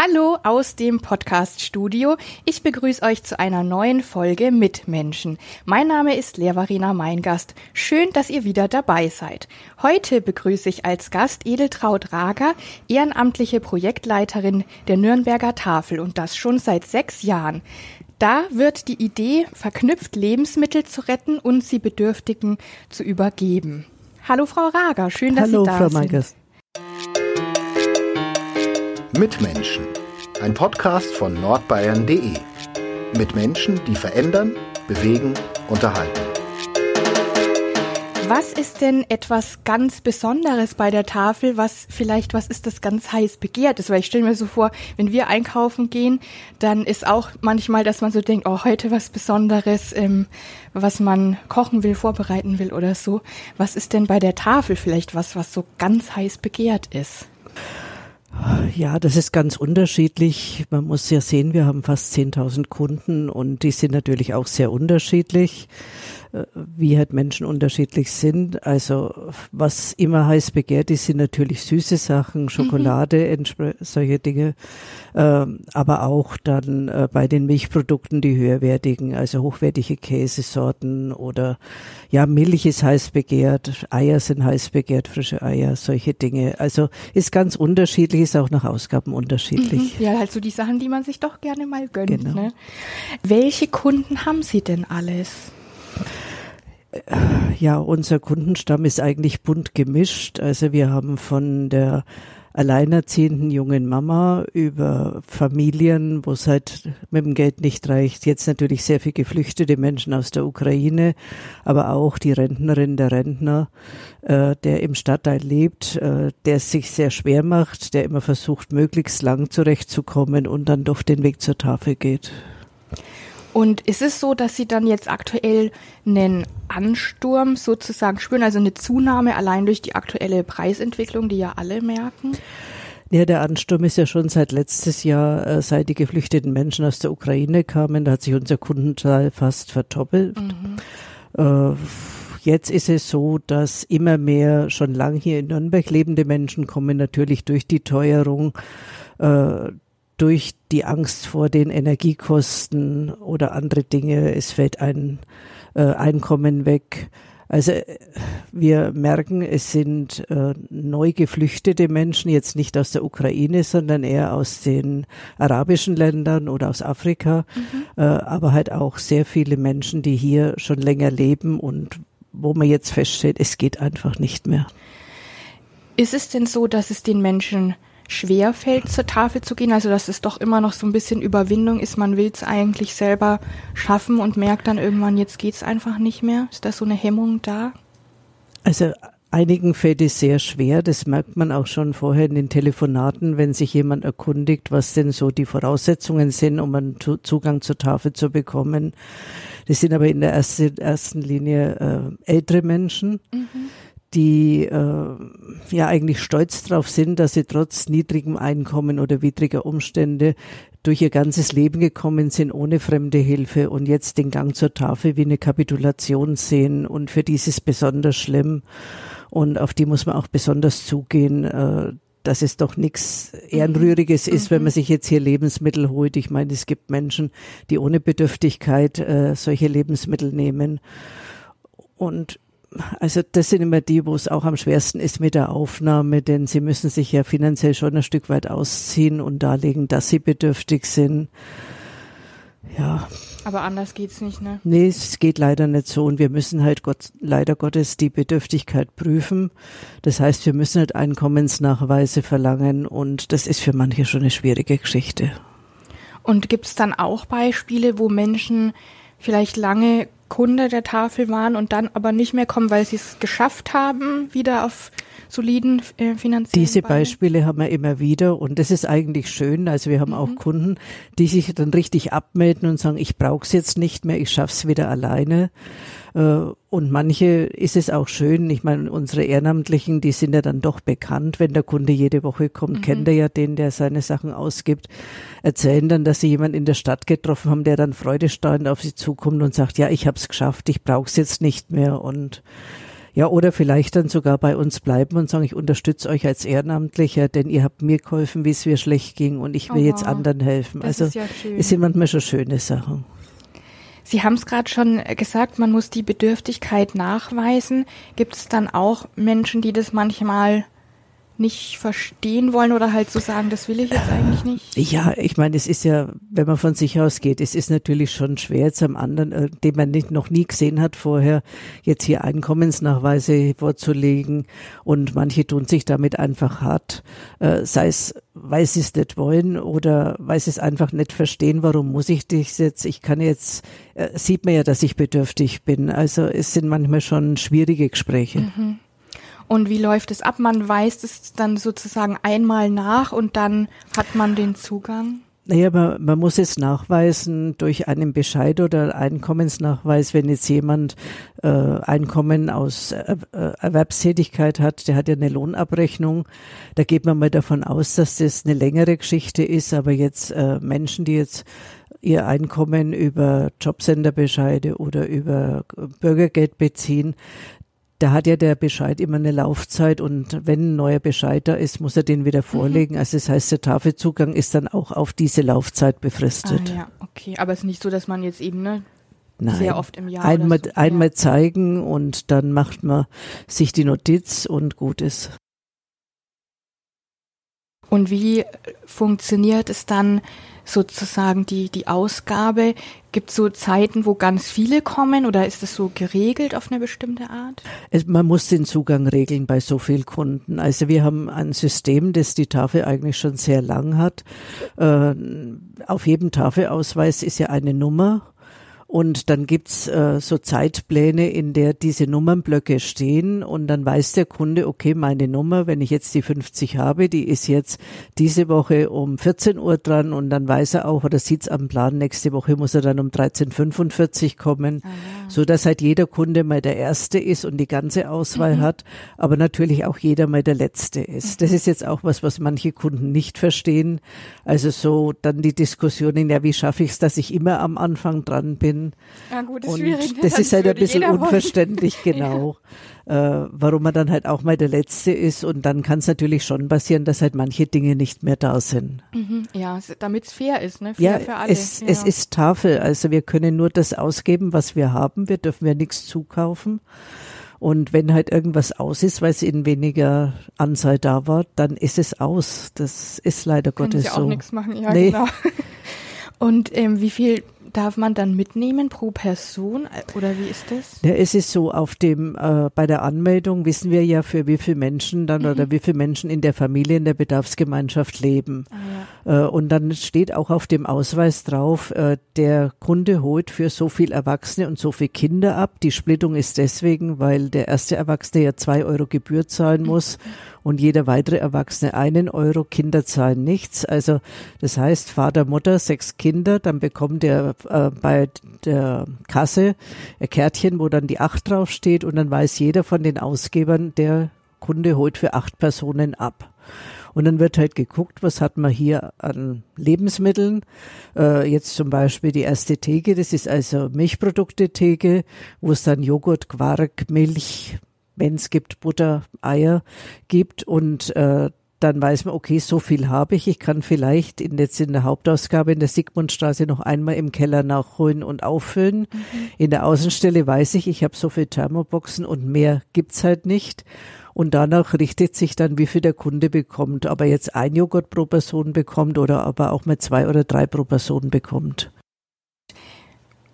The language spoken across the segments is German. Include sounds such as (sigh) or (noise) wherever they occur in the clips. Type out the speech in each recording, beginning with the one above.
Hallo aus dem Podcast-Studio. Ich begrüße euch zu einer neuen Folge Mitmenschen. Mein Name ist Lehrvarina Meingast. Schön, dass ihr wieder dabei seid. Heute begrüße ich als Gast Edeltraut Rager, ehrenamtliche Projektleiterin der Nürnberger Tafel und das schon seit sechs Jahren. Da wird die Idee verknüpft, Lebensmittel zu retten und sie Bedürftigen zu übergeben. Hallo Frau Rager, schön, dass Hallo, Sie da Frau sind. Meingast. Mitmenschen. Ein Podcast von nordbayern.de. Mit Menschen, die verändern, bewegen, unterhalten. Was ist denn etwas ganz Besonderes bei der Tafel? Was vielleicht, was ist das ganz heiß begehrt ist? Weil ich stelle mir so vor, wenn wir einkaufen gehen, dann ist auch manchmal, dass man so denkt, oh, heute was Besonderes, ähm, was man kochen will, vorbereiten will oder so. Was ist denn bei der Tafel vielleicht was, was so ganz heiß begehrt ist? Ja, das ist ganz unterschiedlich. Man muss ja sehen, wir haben fast 10.000 Kunden und die sind natürlich auch sehr unterschiedlich, wie halt Menschen unterschiedlich sind. Also was immer heiß begehrt ist, sind natürlich süße Sachen, Schokolade, mhm. solche Dinge, ähm, aber auch dann äh, bei den Milchprodukten die höherwertigen, also hochwertige Käsesorten oder ja, Milch ist heiß begehrt, Eier sind heiß begehrt, frische Eier, solche Dinge. Also ist ganz unterschiedlich, ist auch nach Ausgaben unterschiedlich. Mhm. Ja, halt so die Sachen, die man sich doch gerne mal gönnt. Genau. Ne? Welche Kunden haben Sie denn alles? Ja, unser Kundenstamm ist eigentlich bunt gemischt. Also wir haben von der alleinerziehenden jungen Mama über Familien, wo es halt mit dem Geld nicht reicht. Jetzt natürlich sehr viel geflüchtete Menschen aus der Ukraine, aber auch die Rentnerin, der Rentner, äh, der im Stadtteil lebt, äh, der es sich sehr schwer macht, der immer versucht, möglichst lang zurechtzukommen und dann doch den Weg zur Tafel geht. Und ist es so, dass Sie dann jetzt aktuell einen Ansturm sozusagen spüren, also eine Zunahme allein durch die aktuelle Preisentwicklung, die ja alle merken? Ja, der Ansturm ist ja schon seit letztes Jahr, äh, seit die geflüchteten Menschen aus der Ukraine kamen, da hat sich unser Kundenzahl fast verdoppelt. Mhm. Äh, jetzt ist es so, dass immer mehr schon lang hier in Nürnberg lebende Menschen kommen, natürlich durch die Teuerung, äh, durch die Angst vor den Energiekosten oder andere Dinge. Es fällt ein äh, Einkommen weg. Also wir merken, es sind äh, neu geflüchtete Menschen, jetzt nicht aus der Ukraine, sondern eher aus den arabischen Ländern oder aus Afrika, mhm. äh, aber halt auch sehr viele Menschen, die hier schon länger leben und wo man jetzt feststellt, es geht einfach nicht mehr. Ist es denn so, dass es den Menschen schwer fällt, zur Tafel zu gehen. Also dass es doch immer noch so ein bisschen Überwindung ist. Man will es eigentlich selber schaffen und merkt dann irgendwann, jetzt geht es einfach nicht mehr. Ist da so eine Hemmung da? Also einigen fällt es sehr schwer. Das merkt man auch schon vorher in den Telefonaten, wenn sich jemand erkundigt, was denn so die Voraussetzungen sind, um einen Zugang zur Tafel zu bekommen. Das sind aber in der ersten, Linie äh, ältere Menschen. Mhm die äh, ja eigentlich stolz darauf sind, dass sie trotz niedrigem Einkommen oder widriger Umstände durch ihr ganzes Leben gekommen sind ohne fremde Hilfe und jetzt den Gang zur Tafel wie eine Kapitulation sehen und für dieses besonders schlimm und auf die muss man auch besonders zugehen. Äh, dass es doch nichts Ehrenrühriges mhm. ist, wenn man sich jetzt hier Lebensmittel holt. Ich meine, es gibt Menschen, die ohne Bedürftigkeit äh, solche Lebensmittel nehmen. Und also das sind immer die, wo es auch am schwersten ist mit der Aufnahme, denn sie müssen sich ja finanziell schon ein Stück weit ausziehen und darlegen, dass sie bedürftig sind. Ja. Aber anders geht's nicht, ne? Nee, es geht leider nicht so und wir müssen halt Gott, leider Gottes die Bedürftigkeit prüfen. Das heißt, wir müssen halt Einkommensnachweise verlangen und das ist für manche schon eine schwierige Geschichte. Und gibt's dann auch Beispiele, wo Menschen vielleicht lange Kunde der Tafel waren und dann aber nicht mehr kommen, weil sie es geschafft haben, wieder auf soliden äh, finanziellen Diese Beispiele haben wir immer wieder und das ist eigentlich schön. Also wir haben mhm. auch Kunden, die sich dann richtig abmelden und sagen, ich brauche es jetzt nicht mehr, ich schaff's wieder alleine. Äh, und manche ist es auch schön. Ich meine, unsere Ehrenamtlichen, die sind ja dann doch bekannt. Wenn der Kunde jede Woche kommt, mhm. kennt er ja den, der seine Sachen ausgibt. Erzählen dann, dass sie jemanden in der Stadt getroffen haben, der dann freudestrahlend auf sie zukommt und sagt, ja, ich habe es geschafft, ich brauche es jetzt nicht mehr. Und Ja, oder vielleicht dann sogar bei uns bleiben und sagen, ich unterstütze euch als Ehrenamtlicher, denn ihr habt mir geholfen, wie es mir schlecht ging und ich will oh, jetzt anderen helfen. Das also ja es sind manchmal schon schöne Sachen. Sie haben es gerade schon gesagt, man muss die Bedürftigkeit nachweisen. Gibt es dann auch Menschen, die das manchmal nicht verstehen wollen oder halt so sagen, das will ich jetzt eigentlich nicht? Ja, ich meine, es ist ja, wenn man von sich aus geht, es ist natürlich schon schwer, jetzt am anderen, äh, den man nicht, noch nie gesehen hat vorher, jetzt hier Einkommensnachweise vorzulegen und manche tun sich damit einfach hart, äh, sei es, weil sie es nicht wollen oder weil sie es einfach nicht verstehen, warum muss ich dich jetzt, ich kann jetzt, äh, sieht man ja, dass ich bedürftig bin, also es sind manchmal schon schwierige Gespräche. Mhm. Und wie läuft es ab? Man weist es dann sozusagen einmal nach und dann hat man den Zugang? Naja, man, man muss es nachweisen durch einen Bescheid oder Einkommensnachweis, wenn jetzt jemand äh, Einkommen aus äh, Erwerbstätigkeit hat, der hat ja eine Lohnabrechnung. Da geht man mal davon aus, dass das eine längere Geschichte ist, aber jetzt äh, Menschen, die jetzt ihr Einkommen über Jobcenterbescheide oder über Bürgergeld beziehen, da hat ja der Bescheid immer eine Laufzeit und wenn ein neuer Bescheid da ist, muss er den wieder mhm. vorlegen. Mhm. Also das heißt, der Tafelzugang ist dann auch auf diese Laufzeit befristet. Ah, ja, okay. Aber es ist nicht so, dass man jetzt eben ne, Nein. sehr oft im Jahr einmal, so, einmal zeigen und dann macht man sich die Notiz und gut ist. Und wie funktioniert es dann sozusagen die, die Ausgabe? Gibt es so Zeiten, wo ganz viele kommen oder ist es so geregelt auf eine bestimmte Art? Es, man muss den Zugang regeln bei so vielen Kunden. Also wir haben ein System, das die Tafel eigentlich schon sehr lang hat. Äh, auf jedem Tafelausweis ist ja eine Nummer und dann gibt's äh, so Zeitpläne, in der diese Nummernblöcke stehen und dann weiß der Kunde, okay, meine Nummer, wenn ich jetzt die 50 habe, die ist jetzt diese Woche um 14 Uhr dran und dann weiß er auch oder sieht's am Plan, nächste Woche muss er dann um 13.45 kommen, ah, ja. so dass halt jeder Kunde mal der Erste ist und die ganze Auswahl mhm. hat, aber natürlich auch jeder mal der Letzte ist. Das ist jetzt auch was, was manche Kunden nicht verstehen. Also so dann die Diskussionen, ja, wie schaffe ich es, dass ich immer am Anfang dran bin? Bin. Ja, gut, ist und schwierig. Das ist halt ein bisschen unverständlich, (laughs) genau. ja. äh, warum man dann halt auch mal der Letzte ist. Und dann kann es natürlich schon passieren, dass halt manche Dinge nicht mehr da sind. Mhm. Ja, damit es fair ist, ne? Fair ja, für alle. Es, ja. es ist Tafel. Also wir können nur das ausgeben, was wir haben. Wir dürfen ja nichts zukaufen. Und wenn halt irgendwas aus ist, weil es in weniger Anzahl da war, dann ist es aus. Das ist leider Können Gottes Sie so. auch nichts machen, ja, nee. genau. (laughs) Und ähm, wie viel darf man dann mitnehmen pro Person oder wie ist das? Ja, es ist so, auf dem, äh, bei der Anmeldung wissen wir ja, für wie viele Menschen dann mhm. oder wie viele Menschen in der Familie, in der Bedarfsgemeinschaft leben. Ah, ja. äh, und dann steht auch auf dem Ausweis drauf, äh, der Kunde holt für so viel Erwachsene und so viele Kinder ab. Die Splittung ist deswegen, weil der erste Erwachsene ja zwei Euro Gebühr zahlen mhm. Und jeder weitere Erwachsene einen Euro, Kinder zahlen nichts. Also das heißt, Vater, Mutter, sechs Kinder, dann bekommt er äh, bei der Kasse ein Kärtchen, wo dann die acht draufsteht und dann weiß jeder von den Ausgebern, der Kunde holt für acht Personen ab. Und dann wird halt geguckt, was hat man hier an Lebensmitteln. Äh, jetzt zum Beispiel die erste Theke, das ist also Milchprodukte-Theke, wo es dann Joghurt, Quark, Milch, wenn es gibt, Butter, Eier gibt und äh, dann weiß man, okay, so viel habe ich. Ich kann vielleicht in, jetzt in der Hauptausgabe in der Sigmundstraße noch einmal im Keller nachholen und auffüllen. Mhm. In der Außenstelle weiß ich, ich habe so viel Thermoboxen und mehr gibt's halt nicht. Und danach richtet sich dann, wie viel der Kunde bekommt. Aber jetzt ein Joghurt pro Person bekommt oder aber auch mal zwei oder drei pro Person bekommt.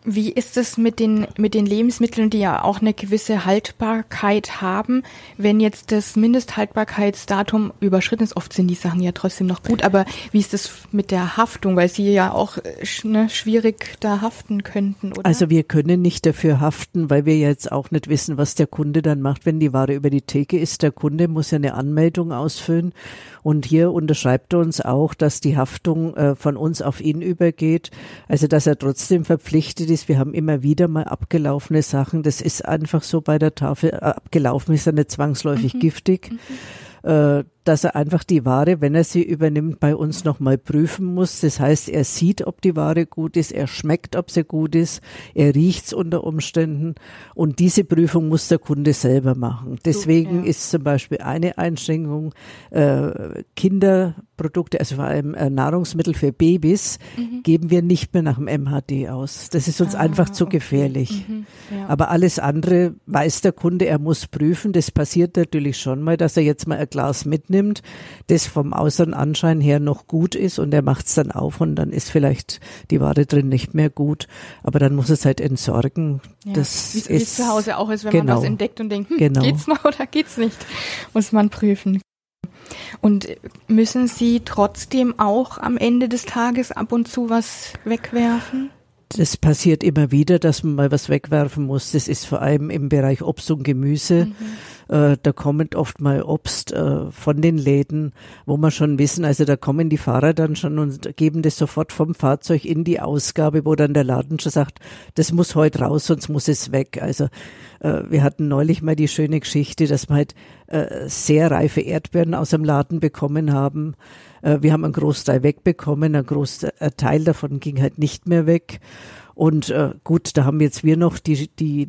Wie ist es mit den, mit den Lebensmitteln, die ja auch eine gewisse Haltbarkeit haben? Wenn jetzt das Mindesthaltbarkeitsdatum überschritten ist, oft sind die Sachen ja trotzdem noch gut, aber wie ist es mit der Haftung? Weil sie ja auch ne, schwierig da haften könnten, oder? Also wir können nicht dafür haften, weil wir jetzt auch nicht wissen, was der Kunde dann macht, wenn die Ware über die Theke ist. Der Kunde muss ja eine Anmeldung ausfüllen und hier unterschreibt er uns auch, dass die Haftung äh, von uns auf ihn übergeht. Also dass er trotzdem verpflichtet ist, wir haben immer wieder mal abgelaufene Sachen. Das ist einfach so bei der Tafel. Äh, abgelaufen ist ja nicht zwangsläufig mhm. giftig. Mhm. Äh, dass er einfach die Ware, wenn er sie übernimmt, bei uns nochmal prüfen muss. Das heißt, er sieht, ob die Ware gut ist, er schmeckt, ob sie gut ist, er riecht's unter Umständen und diese Prüfung muss der Kunde selber machen. Deswegen ja. ist zum Beispiel eine Einschränkung äh, Kinderprodukte, also vor allem äh, Nahrungsmittel für Babys, mhm. geben wir nicht mehr nach dem MHD aus. Das ist uns ah, einfach zu okay. gefährlich. Mhm. Ja. Aber alles andere weiß der Kunde, er muss prüfen. Das passiert natürlich schon mal, dass er jetzt mal ein Glas mitnimmt, das vom äußeren Anschein her noch gut ist und er macht es dann auf und dann ist vielleicht die Ware drin nicht mehr gut. Aber dann muss es halt entsorgen. Ja. Das Wie es zu Hause auch ist, wenn genau. man was entdeckt und denkt, hm, genau. geht's noch oder geht's nicht, muss man prüfen. Und müssen Sie trotzdem auch am Ende des Tages ab und zu was wegwerfen? Das passiert immer wieder, dass man mal was wegwerfen muss. Das ist vor allem im Bereich Obst und Gemüse. Mhm. Äh, da kommt oft mal Obst äh, von den Läden, wo man schon wissen, also da kommen die Fahrer dann schon und geben das sofort vom Fahrzeug in die Ausgabe, wo dann der Laden schon sagt, das muss heute raus, sonst muss es weg. Also äh, wir hatten neulich mal die schöne Geschichte, dass wir halt sehr reife Erdbeeren aus dem Laden bekommen haben. Wir haben einen Großteil wegbekommen, ein Großteil davon ging halt nicht mehr weg. Und äh, gut, da haben jetzt wir noch die, die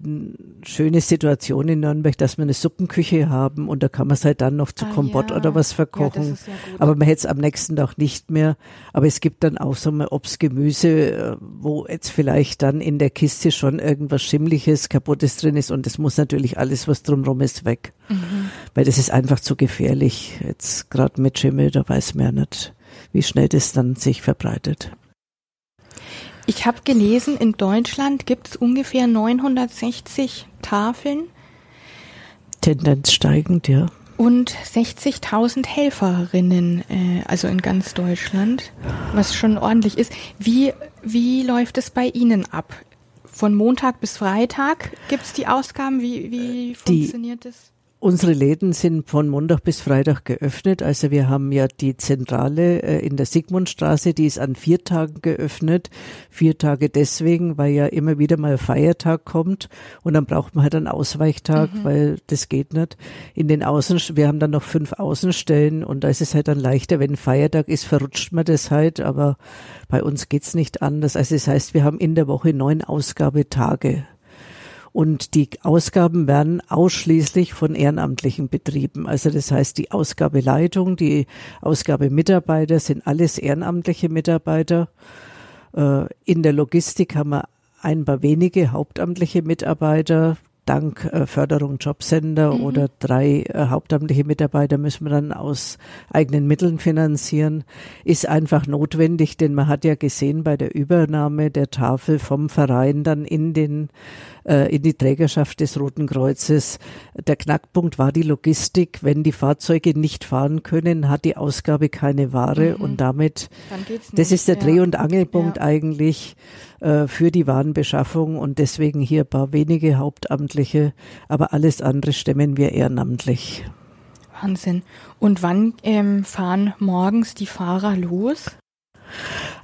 schöne Situation in Nürnberg, dass wir eine Suppenküche haben und da kann man es halt dann noch zu ah, Kompott ja. oder was verkochen. Ja, Aber man hätte es am nächsten Tag nicht mehr. Aber es gibt dann auch so mal Obst, Gemüse, äh, wo jetzt vielleicht dann in der Kiste schon irgendwas Schimmliches, Kaputtes drin ist und das muss natürlich alles, was drumherum ist, weg. Mhm. Weil das ist einfach zu gefährlich. Jetzt gerade mit Schimmel, da weiß man ja nicht, wie schnell das dann sich verbreitet. Ich habe gelesen, in Deutschland gibt es ungefähr 960 Tafeln. Tendenz steigend, ja. Und 60.000 Helferinnen, äh, also in ganz Deutschland, was schon ordentlich ist. Wie, wie läuft es bei Ihnen ab? Von Montag bis Freitag gibt es die Ausgaben? Wie, wie funktioniert es? Unsere Läden sind von Montag bis Freitag geöffnet. Also wir haben ja die Zentrale äh, in der Sigmundstraße, die ist an vier Tagen geöffnet. Vier Tage deswegen, weil ja immer wieder mal Feiertag kommt und dann braucht man halt einen Ausweichtag, mhm. weil das geht nicht. In den Außen, wir haben dann noch fünf Außenstellen und da ist es halt dann leichter, wenn Feiertag ist, verrutscht man das halt, aber bei uns geht's nicht anders. Also das heißt, wir haben in der Woche neun Ausgabetage. Und die Ausgaben werden ausschließlich von Ehrenamtlichen betrieben. Also das heißt, die Ausgabeleitung, die Ausgabemitarbeiter sind alles ehrenamtliche Mitarbeiter. Äh, in der Logistik haben wir ein paar wenige hauptamtliche Mitarbeiter dank äh, Förderung Jobcenter mhm. oder drei äh, hauptamtliche Mitarbeiter müssen wir dann aus eigenen Mitteln finanzieren, ist einfach notwendig, denn man hat ja gesehen bei der Übernahme der Tafel vom Verein dann in den äh, in die Trägerschaft des Roten Kreuzes. Der Knackpunkt war die Logistik. Wenn die Fahrzeuge nicht fahren können, hat die Ausgabe keine Ware mhm. und damit, das ist der Dreh- und Angelpunkt ja. eigentlich äh, für die Warenbeschaffung und deswegen hier ein paar wenige Hauptamtliche, aber alles andere stemmen wir ehrenamtlich. Wahnsinn. Und wann ähm, fahren morgens die Fahrer los?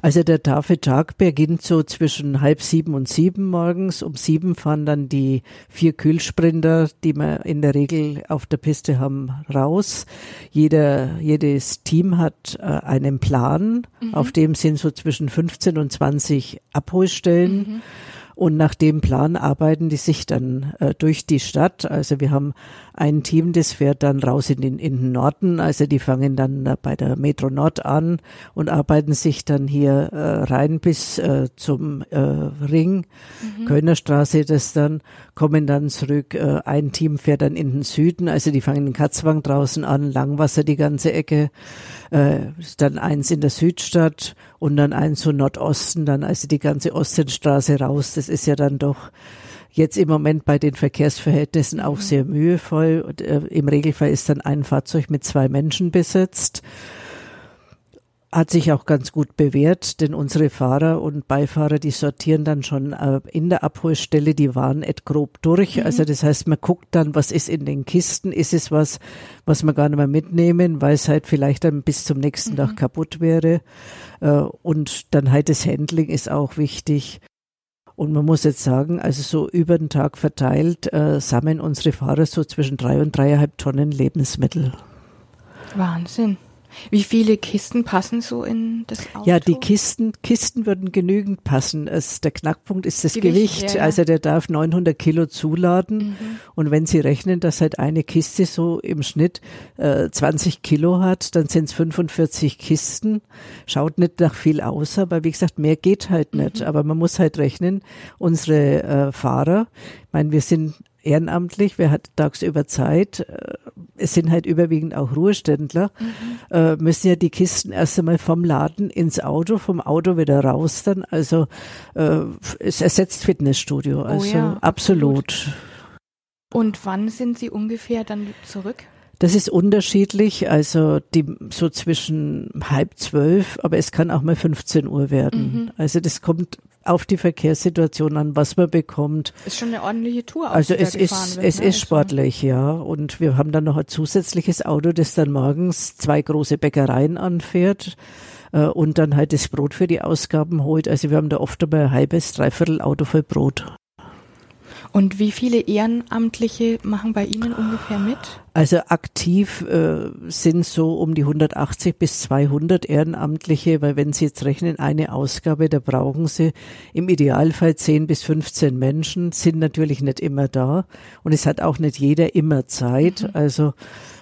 Also der Tafeltag beginnt so zwischen halb sieben und sieben morgens. Um sieben fahren dann die vier Kühlsprinter, die wir in der Regel auf der Piste haben, raus. Jeder, jedes Team hat äh, einen Plan, mhm. auf dem sind so zwischen 15 und 20 Abholstellen. Mhm. Und nach dem Plan arbeiten die sich dann äh, durch die Stadt. Also wir haben ein Team, das fährt dann raus in den, in den Norden. Also die fangen dann äh, bei der Metro Nord an und arbeiten sich dann hier äh, rein bis äh, zum äh, Ring, mhm. Kölner Straße das dann, kommen dann zurück. Äh, ein Team fährt dann in den Süden. Also die fangen in Katzwang draußen an, Langwasser die ganze Ecke. Äh, dann eins in der Südstadt und dann eins so Nordosten, dann also die ganze Ostenstraße raus. Das ist ja dann doch jetzt im Moment bei den Verkehrsverhältnissen auch mhm. sehr mühevoll. Und, äh, Im Regelfall ist dann ein Fahrzeug mit zwei Menschen besetzt. Hat sich auch ganz gut bewährt, denn unsere Fahrer und Beifahrer, die sortieren dann schon äh, in der Abholstelle die Waren et grob durch. Mhm. Also das heißt, man guckt dann, was ist in den Kisten, ist es was, was wir gar nicht mehr mitnehmen, weil es halt vielleicht dann bis zum nächsten mhm. Tag kaputt wäre. Äh, und dann halt das Handling ist auch wichtig. Und man muss jetzt sagen, also so über den Tag verteilt äh, sammeln unsere Fahrer so zwischen drei und dreieinhalb Tonnen Lebensmittel. Wahnsinn. Wie viele Kisten passen so in das Auto? Ja, die Kisten, Kisten würden genügend passen. Es, der Knackpunkt ist das Gewicht. Gewicht ja. Also der darf 900 Kilo zuladen. Mhm. Und wenn Sie rechnen, dass halt eine Kiste so im Schnitt äh, 20 Kilo hat, dann sind es 45 Kisten. Schaut nicht nach viel aus, aber wie gesagt, mehr geht halt nicht. Mhm. Aber man muss halt rechnen, unsere äh, Fahrer, ich meine, wir sind ehrenamtlich, wer hat tagsüber Zeit, äh, es sind halt überwiegend auch Ruheständler, Mhm. äh, müssen ja die Kisten erst einmal vom Laden ins Auto, vom Auto wieder raus dann. Also äh, es ersetzt Fitnessstudio. Also Oh ja, absolut. Und wann sind Sie ungefähr dann zurück? Das ist unterschiedlich, also die so zwischen halb zwölf, aber es kann auch mal 15 Uhr werden. Mhm. Also das kommt auf die Verkehrssituation an, was man bekommt. Ist schon eine ordentliche Tour. auch, Also es ist, wird, es ne? ist Also- sportlich, ja. Und wir haben dann noch ein zusätzliches Auto, das dann morgens zwei große Bäckereien anfährt äh, und dann halt das Brot für die Ausgaben holt. Also wir haben da oft einmal ein halbes, dreiviertel Auto voll Brot. Und wie viele Ehrenamtliche machen bei Ihnen ungefähr mit? Also aktiv äh, sind so um die 180 bis 200 Ehrenamtliche, weil wenn Sie jetzt rechnen, eine Ausgabe, da brauchen Sie im Idealfall 10 bis 15 Menschen, sind natürlich nicht immer da und es hat auch nicht jeder immer Zeit. Also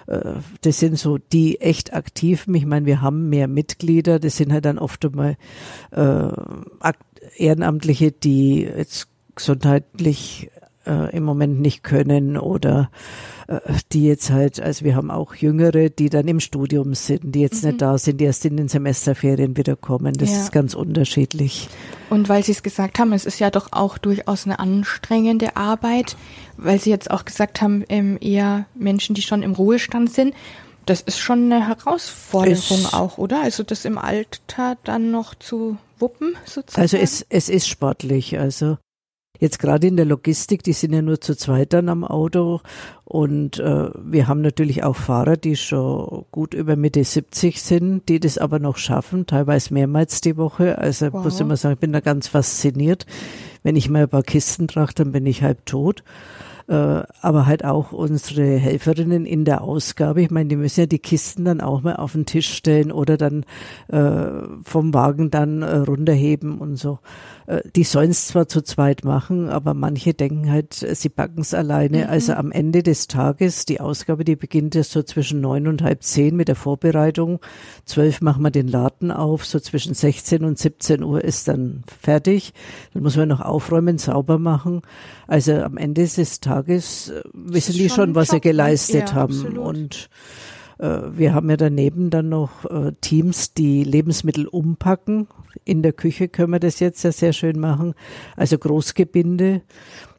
äh, das sind so die echt aktiven. Ich meine, wir haben mehr Mitglieder, das sind halt dann oft einmal äh, Ehrenamtliche, die jetzt gesundheitlich äh, im Moment nicht können oder äh, die jetzt halt, also wir haben auch Jüngere, die dann im Studium sind, die jetzt nicht da sind, die erst in den Semesterferien wiederkommen. Das Ja. ist ganz unterschiedlich. Und weil Sie es gesagt haben, es ist ja doch auch durchaus eine anstrengende Arbeit, weil Sie jetzt auch gesagt haben, ähm, eher Menschen, die schon im Ruhestand sind. Das ist schon eine Herausforderung Es- auch, oder? Also das im Alter dann noch zu wuppen, sozusagen. Also es, es ist sportlich. Also jetzt gerade in der Logistik, die sind ja nur zu zweit dann am Auto und äh, wir haben natürlich auch Fahrer, die schon gut über Mitte 70 sind, die das aber noch schaffen, teilweise mehrmals die Woche. Also Wow. muss ich mal sagen, ich bin da ganz fasziniert. Wenn ich mal ein paar Kisten trage, dann bin ich halb tot. Äh, aber halt auch unsere Helferinnen in der Ausgabe. Ich meine, die müssen ja die Kisten dann auch mal auf den Tisch stellen oder dann äh, vom Wagen dann äh, runterheben und so. Die sollen es zwar zu zweit machen, aber manche denken halt, sie packen es alleine. Also am Ende des Tages, die Ausgabe, die beginnt ja so zwischen neun und halb zehn mit der Vorbereitung. Zwölf machen wir den Laden auf, so zwischen 16 und 17 Uhr ist dann fertig. Dann muss man noch aufräumen, sauber machen. Also am Ende des Tages äh, wissen die schon was sie ne? geleistet Ja, haben. absolut. Und äh, wir haben ja daneben dann noch äh, Teams, die Lebensmittel umpacken. In der Küche können wir das jetzt ja sehr schön machen. Also Großgebinde,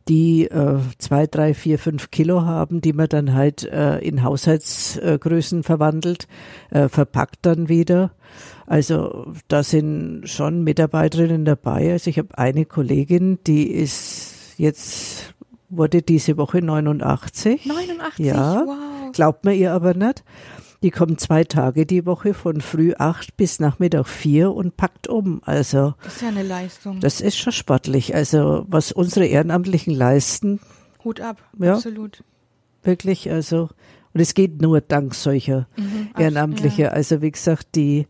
die äh, zwei, drei, vier, fünf Kilo haben, die man dann halt äh, in Haushaltsgrößen verwandelt, äh, verpackt dann wieder. Also da sind schon Mitarbeiterinnen dabei. Also ich habe eine Kollegin, die ist jetzt wurde diese Woche 89. 89, Ja. wow. Glaubt man ihr aber nicht. Die kommt zwei Tage die Woche von früh acht bis Nachmittag vier und packt um. Also Das ist ja eine Leistung. das ist schon sportlich. Also was unsere Ehrenamtlichen leisten, Hut ab, Ja. absolut. wirklich, also und es geht nur dank solcher Mhm, Ehrenamtliche. Ja. Also wie gesagt, die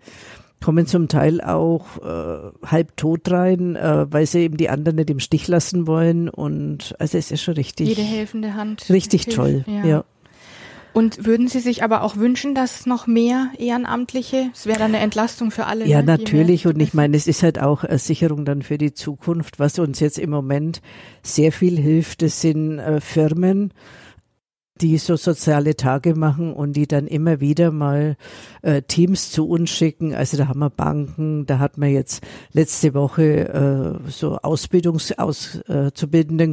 kommen zum Teil auch äh, halb tot rein, äh, weil sie eben die anderen nicht im Stich lassen wollen. Und also es ist schon richtig, Jede helfende Hand. richtig hilft, toll. ja. Und würden Sie sich aber auch wünschen, dass noch mehr Ehrenamtliche, es wäre dann eine Entlastung für alle. Ja, ne? Natürlich. Und ich meine, es ist halt auch eine Sicherung dann für die Zukunft. Was uns jetzt im Moment sehr viel hilft, das sind äh, Firmen, die so soziale Tage machen und die dann immer wieder mal äh, Teams zu uns schicken. Also da haben wir Banken, da hat man jetzt letzte Woche äh, so Ausbildungs aus, äh,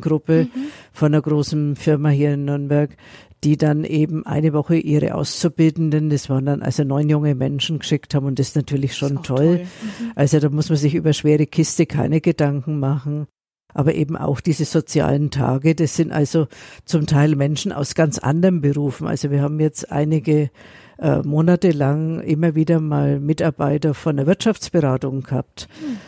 Gruppe Mhm. von einer großen Firma hier in Nürnberg, die dann eben eine Woche ihre Auszubildenden, das waren dann also neun junge Menschen geschickt haben und das ist natürlich ist schon auch toll. Mhm. Also da muss man sich über schwere Kiste keine Gedanken machen. Aber eben auch diese sozialen Tage, das sind also zum Teil Menschen aus ganz anderen Berufen. Also wir haben jetzt einige äh, monatelang immer wieder mal Mitarbeiter von der Wirtschaftsberatung gehabt, mhm.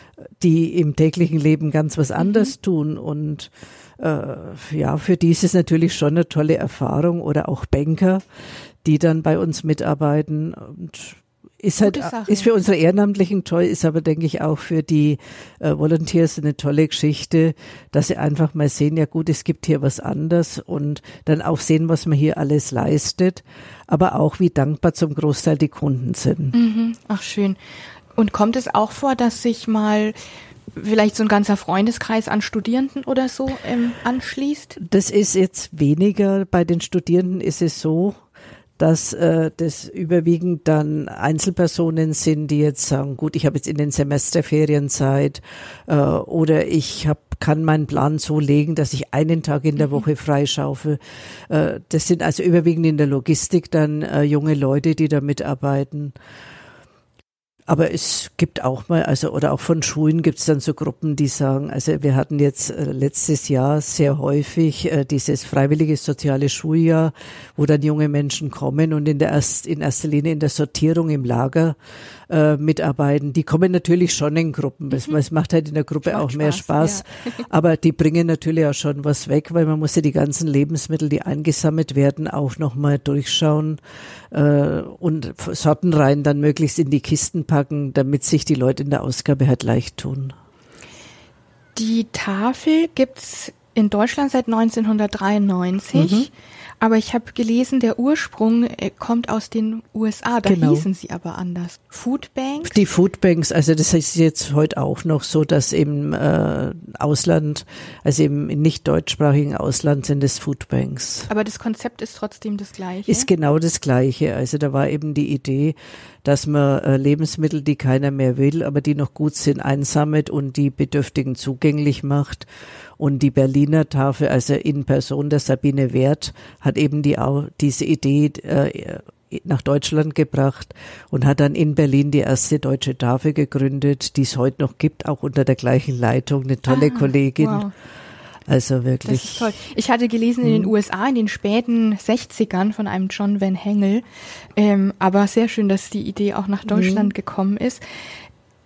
die im täglichen Leben ganz was anderes mhm. tun und äh, ja, für die ist es natürlich schon eine tolle Erfahrung oder auch Banker, die dann bei uns mitarbeiten und ist halt, ist für unsere Ehrenamtlichen toll, ist aber, denke ich, auch für die äh, Volunteers eine tolle Geschichte, dass sie einfach mal sehen, ja gut, es gibt hier was anderes und dann auch sehen, was man hier alles leistet, aber auch, wie dankbar zum Großteil die Kunden sind. Mhm. Ach, schön. Und kommt es auch vor, dass sich mal vielleicht so ein ganzer Freundeskreis an Studierenden oder so ähm, anschließt? Das ist jetzt weniger. Bei den Studierenden ist es so, dass äh, das überwiegend dann Einzelpersonen sind, die jetzt sagen, gut, ich habe jetzt in den Semesterferien Zeit äh, oder ich hab, kann meinen Plan so legen, dass ich einen Tag in der mhm. Woche freischaufe. Äh, das sind also überwiegend in der Logistik dann äh, junge Leute, die da mitarbeiten. Aber es gibt auch mal, also oder auch von Schulen gibt es dann so Gruppen, die sagen, also wir hatten jetzt äh, letztes Jahr sehr häufig äh, dieses freiwillige soziale Schuljahr, wo dann junge Menschen kommen und in der erst, in erster Linie in der Sortierung im Lager äh, mitarbeiten. Die kommen natürlich schon in Gruppen. Es, mhm. es macht halt in der Gruppe auch mehr Spaß. Spaß. Ja. (laughs) Aber die bringen natürlich auch schon was weg, weil man muss ja die ganzen Lebensmittel, die eingesammelt werden, auch nochmal durchschauen äh, und Sortenreihen dann möglichst in die Kisten packen, damit sich die Leute in der Ausgabe halt leicht tun. Die Tafel gibt's in Deutschland seit 1993. Mhm. Aber ich habe gelesen, der Ursprung äh, kommt aus den USA. Da genau. hießen sie aber anders. Foodbanks? Die Foodbanks, also das ist jetzt heute auch noch so, dass im äh, Ausland, also im nicht deutschsprachigen Ausland sind es Foodbanks. Aber das Konzept ist trotzdem das gleiche? Ist genau das gleiche. Also da war eben die Idee, dass man äh, Lebensmittel, die keiner mehr will, aber die noch gut sind, einsammelt und die Bedürftigen zugänglich macht. Und die Berliner Tafel, also in Person der Sabine Wert, hat eben die diese Idee äh, nach Deutschland gebracht und hat dann in Berlin die erste deutsche Tafel gegründet, die es heute noch gibt, auch unter der gleichen Leitung, eine tolle ah, Kollegin. Wow. Also wirklich. Das ist toll. Ich hatte gelesen in den hm. USA in den späten 60ern von einem John Van Hengel. Ähm, aber sehr schön, dass die Idee auch nach Deutschland mhm. gekommen ist.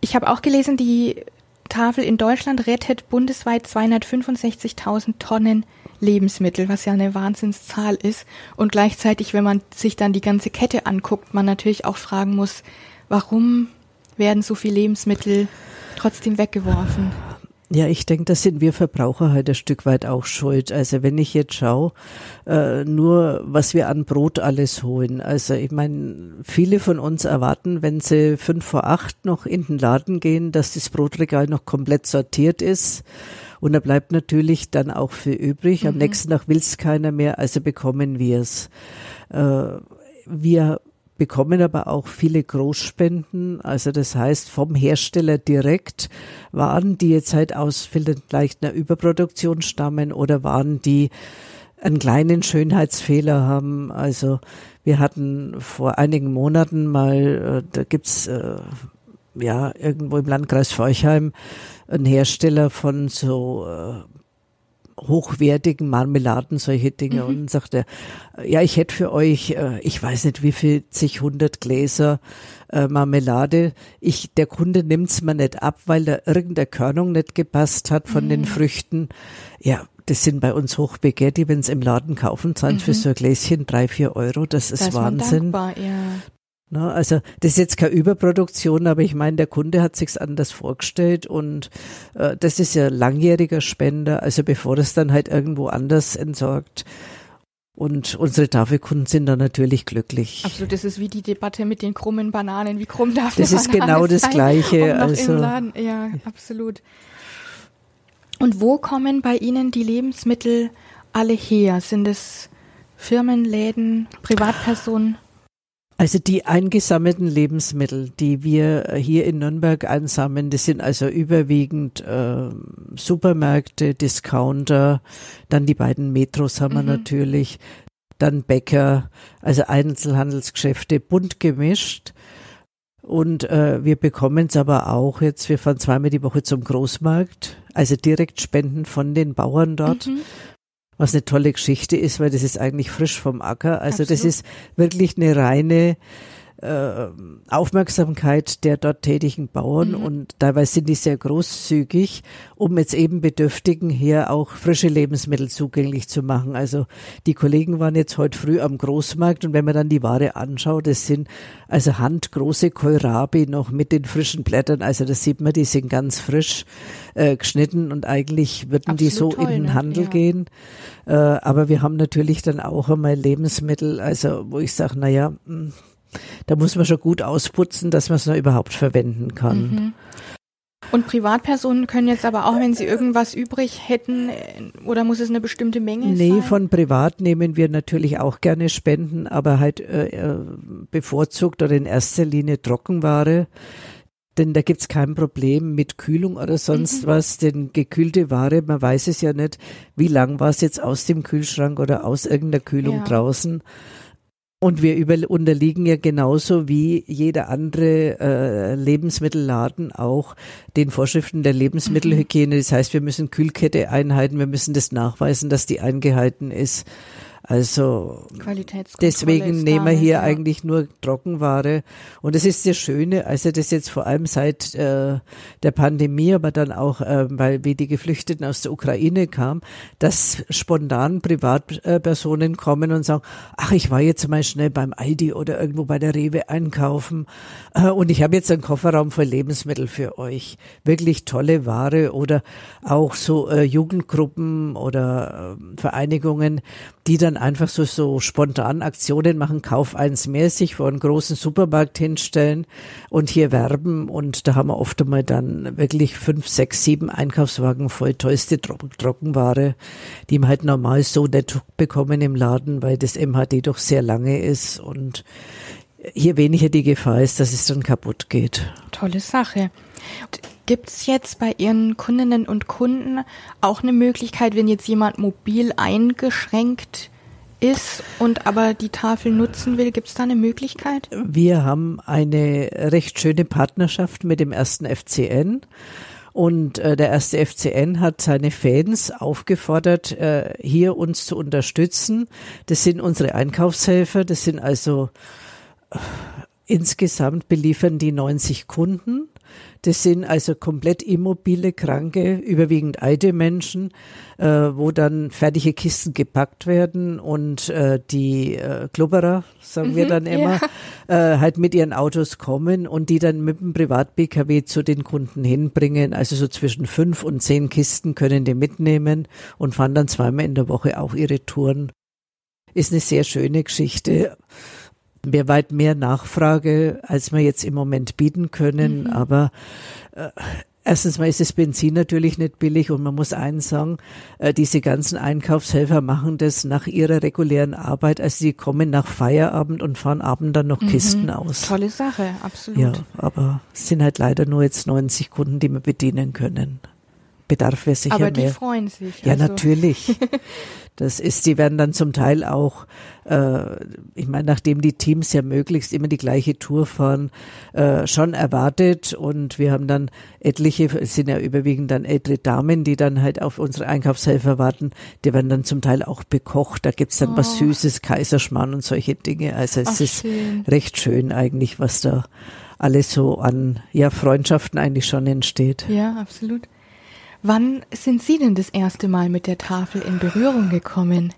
Ich habe auch gelesen, die Tafel in Deutschland rettet bundesweit 265.000 Tonnen Lebensmittel, was ja eine Wahnsinnszahl ist. Und gleichzeitig, wenn man sich dann die ganze Kette anguckt, man natürlich auch fragen muss, warum werden so viele Lebensmittel trotzdem weggeworfen? Ja, ich denke, das sind wir Verbraucher halt ein Stück weit auch schuld. Also wenn ich jetzt schaue, äh, nur was wir an Brot alles holen. Also ich meine, viele von uns erwarten, wenn sie fünf vor acht noch in den Laden gehen, dass das Brotregal noch komplett sortiert ist. Und da bleibt natürlich dann auch für übrig. Am mhm. nächsten Tag will es keiner mehr, also bekommen wir es. Äh, wir bekommen aber auch viele Großspenden, also das heißt vom Hersteller direkt Waren, die jetzt halt aus vielleicht einer Überproduktion stammen oder Waren, die einen kleinen Schönheitsfehler haben. Also wir hatten vor einigen Monaten mal, äh, da gibt's äh, ja irgendwo im Landkreis Forchheim einen Hersteller von so äh, hochwertigen Marmeladen, solche Dinge. Mhm. Und sagte, ja, ich hätte für euch, äh, ich weiß nicht wie viel, zig hundert Gläser äh, Marmelade. Ich, der Kunde nimmt's mir nicht ab, weil da irgendeine Körnung nicht gepasst hat von mhm. den Früchten. Ja, das sind bei uns hochbegehrt, die, wenn sie im Laden kaufen, zahlen mhm. für so ein Gläschen drei, vier Euro. Das ist, das ist Wahnsinn. Dankbar, ja. Ne, also das ist jetzt keine Überproduktion, aber ich meine, der Kunde hat sich's anders vorgestellt und äh, das ist ja langjähriger Spender, also bevor das dann halt irgendwo anders entsorgt. Und unsere Tafelkunden sind dann natürlich glücklich. Absolut, das ist wie die Debatte mit den krummen Bananen. Wie krumm darf Das ist Banane genau das sein, Gleiche. Um also, im Laden. Ja, absolut. Und wo kommen bei Ihnen die Lebensmittel alle her? Sind es Firmen, Läden, Privatpersonen? Also die eingesammelten Lebensmittel, die wir hier in Nürnberg einsammeln, das sind also überwiegend äh, Supermärkte, Discounter, dann die beiden Metros haben mhm. wir natürlich, dann Bäcker, also Einzelhandelsgeschäfte, bunt gemischt. Und äh, wir bekommen es aber auch jetzt, wir fahren zweimal die Woche zum Großmarkt, also direkt Spenden von den Bauern dort. Mhm. Was eine tolle Geschichte ist, weil das ist eigentlich frisch vom Acker. Also Absolut. das ist wirklich eine reine äh, Aufmerksamkeit der dort tätigen Bauern Mhm. und teilweise sind die sehr großzügig, um jetzt eben Bedürftigen hier auch frische Lebensmittel zugänglich zu machen. Also die Kollegen waren jetzt heute früh am Großmarkt und wenn man dann die Ware anschaut, das sind also handgroße Kohlrabi noch mit den frischen Blättern. Also das sieht man, die sind ganz frisch äh, geschnitten und eigentlich würden die so Absolut toll, in den ne? Handel Ja. gehen. Äh, aber wir haben natürlich dann auch einmal Lebensmittel, also wo ich sage, naja, mh, da muss man schon gut ausputzen, dass man es noch überhaupt verwenden kann. Mhm. Und Privatpersonen können jetzt aber auch, wenn sie irgendwas übrig hätten, äh, oder muss es eine bestimmte Menge Nee, sein? von privat nehmen wir natürlich auch gerne Spenden, aber halt äh, äh, bevorzugt oder in erster Linie Trockenware. Denn da gibt's kein Problem mit Kühlung oder sonst Mhm. was. Denn gekühlte Ware, man weiß es ja nicht, wie lang war es jetzt aus dem Kühlschrank oder aus irgendeiner Kühlung Ja. draußen. Und wir über, unterliegen ja genauso wie jeder andere äh, Lebensmittelladen auch den Vorschriften der Lebensmittelhygiene. Das heißt, wir müssen Kühlkette einhalten, wir müssen das nachweisen, dass die eingehalten ist. Also deswegen nehmen wir da, hier ja. eigentlich nur Trockenware. Und das ist das Schöne, also das jetzt vor allem seit äh, der Pandemie, aber dann auch, äh, weil wie die Geflüchteten aus der Ukraine kamen, dass spontan Privatpersonen kommen und sagen, ach, ich war jetzt mal schnell beim Aldi oder irgendwo bei der Rewe einkaufen äh, und ich habe jetzt einen Kofferraum voll Lebensmittel für euch. Wirklich tolle Ware oder auch so äh, Jugendgruppen oder äh, Vereinigungen, die dann einfach so, so spontan Aktionen machen, Kauf eins mehr, sich vor einen großen Supermarkt hinstellen und hier werben. Und da haben wir oft einmal dann wirklich fünf, sechs, sieben Einkaufswagen voll Tro Trockenware, die man halt normal so nicht bekommen im Laden, weil das MHD doch sehr lange ist und hier weniger die Gefahr ist, dass es dann kaputt geht. Tolle Sache. Gibt es jetzt bei Ihren Kundinnen und Kunden auch eine Möglichkeit, wenn jetzt jemand mobil eingeschränkt ist und aber die Tafel nutzen will, gibt es da eine Möglichkeit? Wir haben eine recht schöne Partnerschaft mit dem ersten FCN. Und äh, der erste FCN hat seine Fans aufgefordert, äh, hier uns zu unterstützen. Das sind unsere Einkaufshelfer. Das sind also äh, insgesamt beliefern die 90 Kunden. Das sind also komplett immobile, kranke, überwiegend alte Menschen, äh, wo dann fertige Kisten gepackt werden und äh, die äh, Klubberer, sagen wir Mhm, dann immer, äh, halt mit ihren Autos kommen und die dann mit dem Privat-BKW zu den Kunden hinbringen. Also so zwischen fünf und zehn Kisten können die mitnehmen und fahren dann zweimal in der Woche auch ihre Touren. Ist eine sehr schöne Geschichte wir weit mehr Nachfrage, als wir jetzt im Moment bieten können. Mhm. Aber äh, erstens mal ist das Benzin natürlich nicht billig und man muss eins sagen, äh, diese ganzen Einkaufshelfer machen das nach ihrer regulären Arbeit. Also sie kommen nach Feierabend und fahren abend dann noch Mhm. Kisten aus. Tolle Sache, absolut. Ja, aber es sind halt leider nur jetzt 90 Kunden, die wir bedienen können. Bedarf wäre sicher aber die mehr. freuen sich. Ja, also, natürlich. (laughs) Das ist, die werden dann zum Teil auch, äh, ich meine, nachdem die Teams ja möglichst immer die gleiche Tour fahren, äh, schon erwartet und wir haben dann etliche, es sind ja überwiegend dann ältere Damen, die dann halt auf unsere Einkaufshelfer warten, die werden dann zum Teil auch bekocht, da gibt's dann was Oh. Süßes, Kaiserschmarrn und solche Dinge. Also es Ach, ist schön. recht schön eigentlich, was da alles so an ja, Freundschaften eigentlich schon entsteht. Ja, absolut. Wann sind Sie denn das erste Mal mit der Tafel in Berührung gekommen?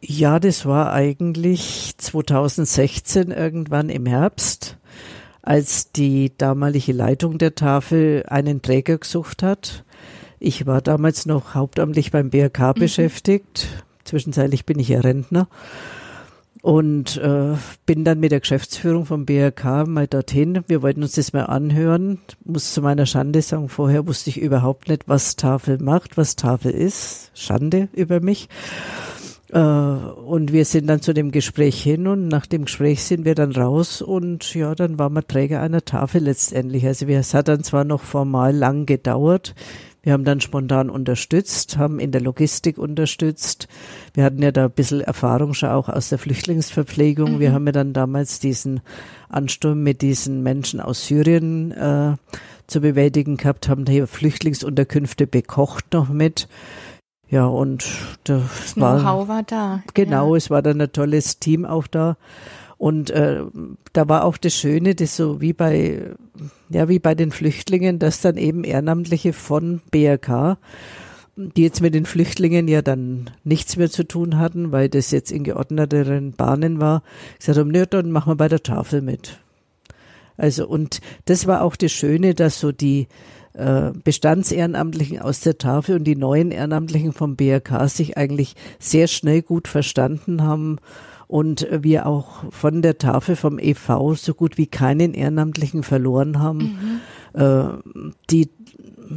Ja, das war eigentlich 2016 irgendwann im Herbst, als die damalige Leitung der Tafel einen Träger gesucht hat. Ich war damals noch hauptamtlich beim BRK beschäftigt. Zwischenzeitlich bin ich ja Rentner. Und äh, bin dann mit der Geschäftsführung vom BRK mal dorthin. Wir wollten uns das mal anhören. Muss zu meiner Schande sagen, vorher wusste ich überhaupt nicht, was Tafel macht, was Tafel ist. Schande über mich. Äh, und wir sind dann zu dem Gespräch hin und nach dem Gespräch sind wir dann raus und ja, dann waren wir Träger einer Tafel letztendlich. Also wir, es hat dann zwar noch formal lang gedauert. Wir haben dann spontan unterstützt, haben in der Logistik unterstützt. Wir hatten ja da ein bisschen Erfahrung schon auch aus der Flüchtlingsverpflegung. Wir haben ja dann damals diesen Ansturm mit diesen Menschen aus Syrien äh, zu bewältigen gehabt, haben hier Flüchtlingsunterkünfte bekocht noch mit. Ja, und das, das Know-how war da. Genau, ja. es war dann ein tolles Team auch da. Und äh, da war auch das Schöne, das so wie bei, ja, wie bei den Flüchtlingen, dass dann eben Ehrenamtliche von BRK, die jetzt mit den Flüchtlingen ja dann nichts mehr zu tun hatten, weil das jetzt in geordneteren Bahnen war, gesagt haben, nö, dann machen wir bei der Tafel mit. Also, und das war auch das Schöne, dass so die, äh, Bestandsehrenamtlichen aus der Tafel und die neuen Ehrenamtlichen vom BRK sich eigentlich sehr schnell gut verstanden haben und wir auch von der Tafel vom EV so gut wie keinen Ehrenamtlichen verloren haben, mhm. äh, die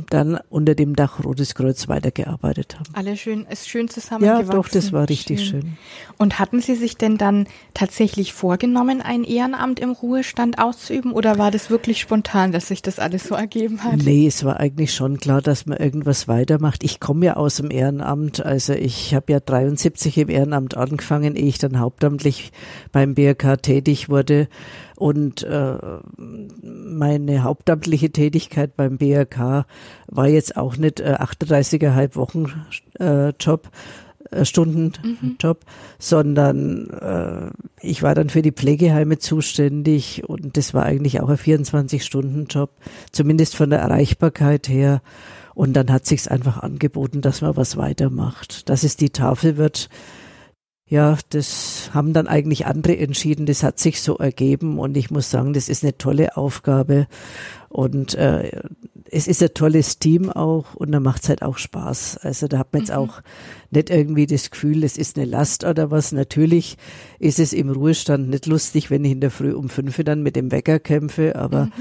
dann unter dem Dach Rotes Kreuz weitergearbeitet haben. Alle schön, ist schön zusammengewachsen. Ja, doch, das war richtig schön. schön. Und hatten Sie sich denn dann tatsächlich vorgenommen, ein Ehrenamt im Ruhestand auszuüben oder war das wirklich spontan, dass sich das alles so ergeben hat? Nee, es war eigentlich schon klar, dass man irgendwas weitermacht. Ich komme ja aus dem Ehrenamt, also ich habe ja 73 im Ehrenamt angefangen, ehe ich dann hauptamtlich beim BRK tätig wurde. Und äh, meine hauptamtliche Tätigkeit beim BRK war jetzt auch nicht äh, 38,5 Wochen äh, Job, äh, Stundenjob, mhm. sondern äh, ich war dann für die Pflegeheime zuständig und das war eigentlich auch ein 24-Stunden-Job, zumindest von der Erreichbarkeit her. Und dann hat sich's einfach angeboten, dass man was weitermacht. Dass es die Tafel wird, ja, das haben dann eigentlich andere entschieden. Das hat sich so ergeben und ich muss sagen, das ist eine tolle Aufgabe und äh, es ist ein tolles Team auch und da macht es halt auch Spaß. Also da hat man jetzt mhm. auch nicht irgendwie das Gefühl, es ist eine Last oder was. Natürlich ist es im Ruhestand nicht lustig, wenn ich in der Früh um fünf dann mit dem Wecker kämpfe, aber mhm.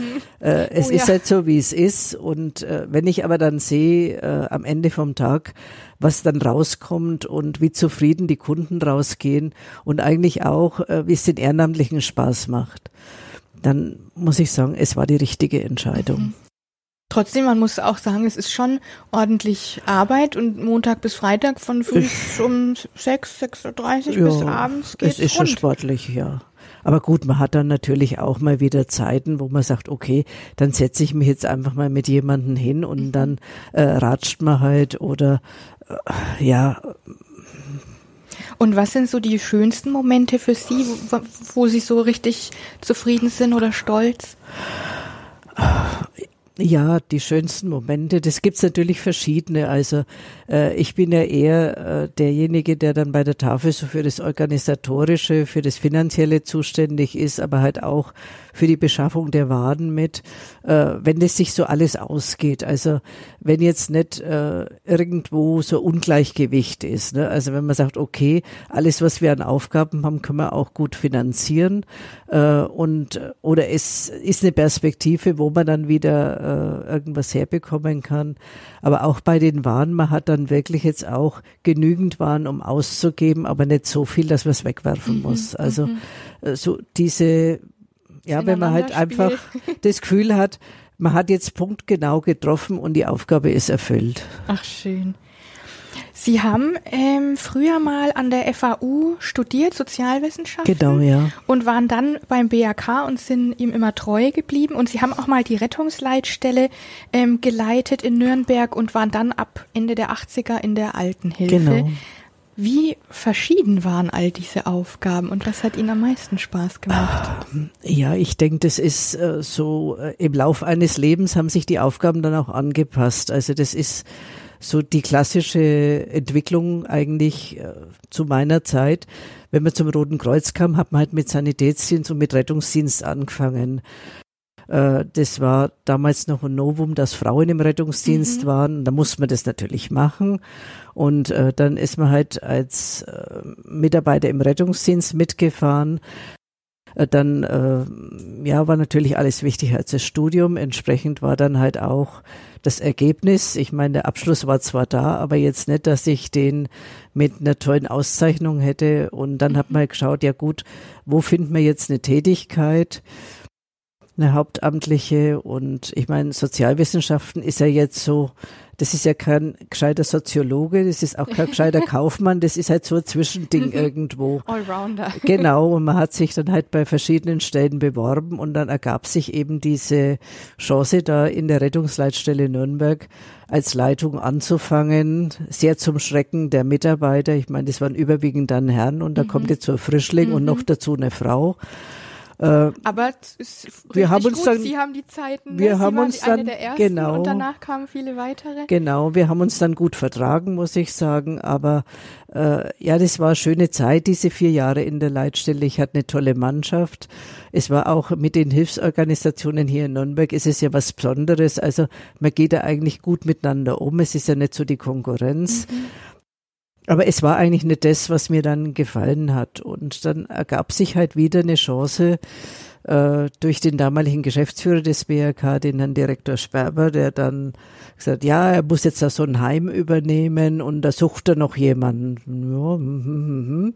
äh, (laughs) es oh, ist ja. halt so, wie es ist. Und äh, wenn ich aber dann sehe, äh, am Ende vom Tag, was dann rauskommt und wie zufrieden die Kunden rausgehen und eigentlich auch, äh, wie es den Ehrenamtlichen Spaß macht, dann muss ich sagen, es war die richtige Entscheidung. Mhm. Trotzdem, man muss auch sagen, es ist schon ordentlich Arbeit und Montag bis Freitag von früh um sechs, sechs Uhr dreißig ja, bis abends geht's Es ist schon sportlich, ja. Aber gut, man hat dann natürlich auch mal wieder Zeiten, wo man sagt, okay, dann setze ich mich jetzt einfach mal mit jemandem hin und mhm. dann äh, ratscht man halt oder äh, ja. Und was sind so die schönsten Momente für Sie, wo, wo Sie so richtig zufrieden sind oder stolz? Ja, die schönsten Momente, das gibt's natürlich verschiedene. Also äh, ich bin ja eher äh, derjenige, der dann bei der Tafel so für das Organisatorische, für das Finanzielle zuständig ist, aber halt auch für die Beschaffung der Waren mit, äh, wenn das sich so alles ausgeht. Also wenn jetzt nicht äh, irgendwo so Ungleichgewicht ist. Ne? Also wenn man sagt, okay, alles, was wir an Aufgaben haben, können wir auch gut finanzieren. Äh, und oder es ist eine Perspektive, wo man dann wieder äh, irgendwas herbekommen kann. Aber auch bei den Waren, man hat dann wirklich jetzt auch genügend Waren, um auszugeben, aber nicht so viel, dass man es wegwerfen mhm, muss. Also mhm. Äh, so diese ja, wenn man halt einfach (laughs) das Gefühl hat, man hat jetzt punktgenau getroffen und die Aufgabe ist erfüllt. Ach, schön. Sie haben ähm, früher mal an der FAU studiert, Sozialwissenschaften. Genau, ja. Und waren dann beim BAK und sind ihm immer treu geblieben. Und Sie haben auch mal die Rettungsleitstelle ähm, geleitet in Nürnberg und waren dann ab Ende der 80er in der Altenhilfe. Genau. Wie verschieden waren all diese Aufgaben und was hat Ihnen am meisten Spaß gemacht? Ja, ich denke, das ist äh, so, äh, im Lauf eines Lebens haben sich die Aufgaben dann auch angepasst. Also das ist so die klassische Entwicklung eigentlich äh, zu meiner Zeit. Wenn man zum Roten Kreuz kam, hat man halt mit Sanitätsdienst und mit Rettungsdienst angefangen. Das war damals noch ein Novum, dass Frauen im Rettungsdienst mhm. waren. Da muss man das natürlich machen. Und äh, dann ist man halt als äh, Mitarbeiter im Rettungsdienst mitgefahren. Äh, dann äh, ja war natürlich alles wichtiger als das Studium. Entsprechend war dann halt auch das Ergebnis. Ich meine, der Abschluss war zwar da, aber jetzt nicht, dass ich den mit einer tollen Auszeichnung hätte. Und dann hat man halt geschaut, ja gut, wo findet man jetzt eine Tätigkeit? Eine Hauptamtliche und ich meine, Sozialwissenschaften ist ja jetzt so, das ist ja kein gescheiter Soziologe, das ist auch kein gescheiter (laughs) Kaufmann, das ist halt so ein Zwischending irgendwo. Allrounder. (laughs) Genau, und man hat sich dann halt bei verschiedenen Stellen beworben und dann ergab sich eben diese Chance da in der Rettungsleitstelle Nürnberg als Leitung anzufangen, sehr zum Schrecken der Mitarbeiter. Ich meine, das waren überwiegend dann Herren und da mhm. kommt jetzt so ein Frischling mhm. und noch dazu eine Frau. Äh, Aber wir haben uns gut. dann, Sie haben die Zeiten, ne? wir Sie haben waren uns dann, der ersten genau, und danach kamen viele weitere. Genau, wir haben uns dann gut vertragen, muss ich sagen. Aber äh, ja, das war eine schöne Zeit, diese vier Jahre in der Leitstelle. Ich hatte eine tolle Mannschaft. Es war auch mit den Hilfsorganisationen hier in Nürnberg, ist es ja was Besonderes. Also man geht da eigentlich gut miteinander um. Es ist ja nicht so die Konkurrenz. Mhm. Aber es war eigentlich nicht das, was mir dann gefallen hat. Und dann ergab sich halt wieder eine Chance äh, durch den damaligen Geschäftsführer des BRK, den Herrn Direktor Sperber, der dann gesagt, ja, er muss jetzt da so ein Heim übernehmen und da sucht er noch jemanden. Ja, hm, hm, hm.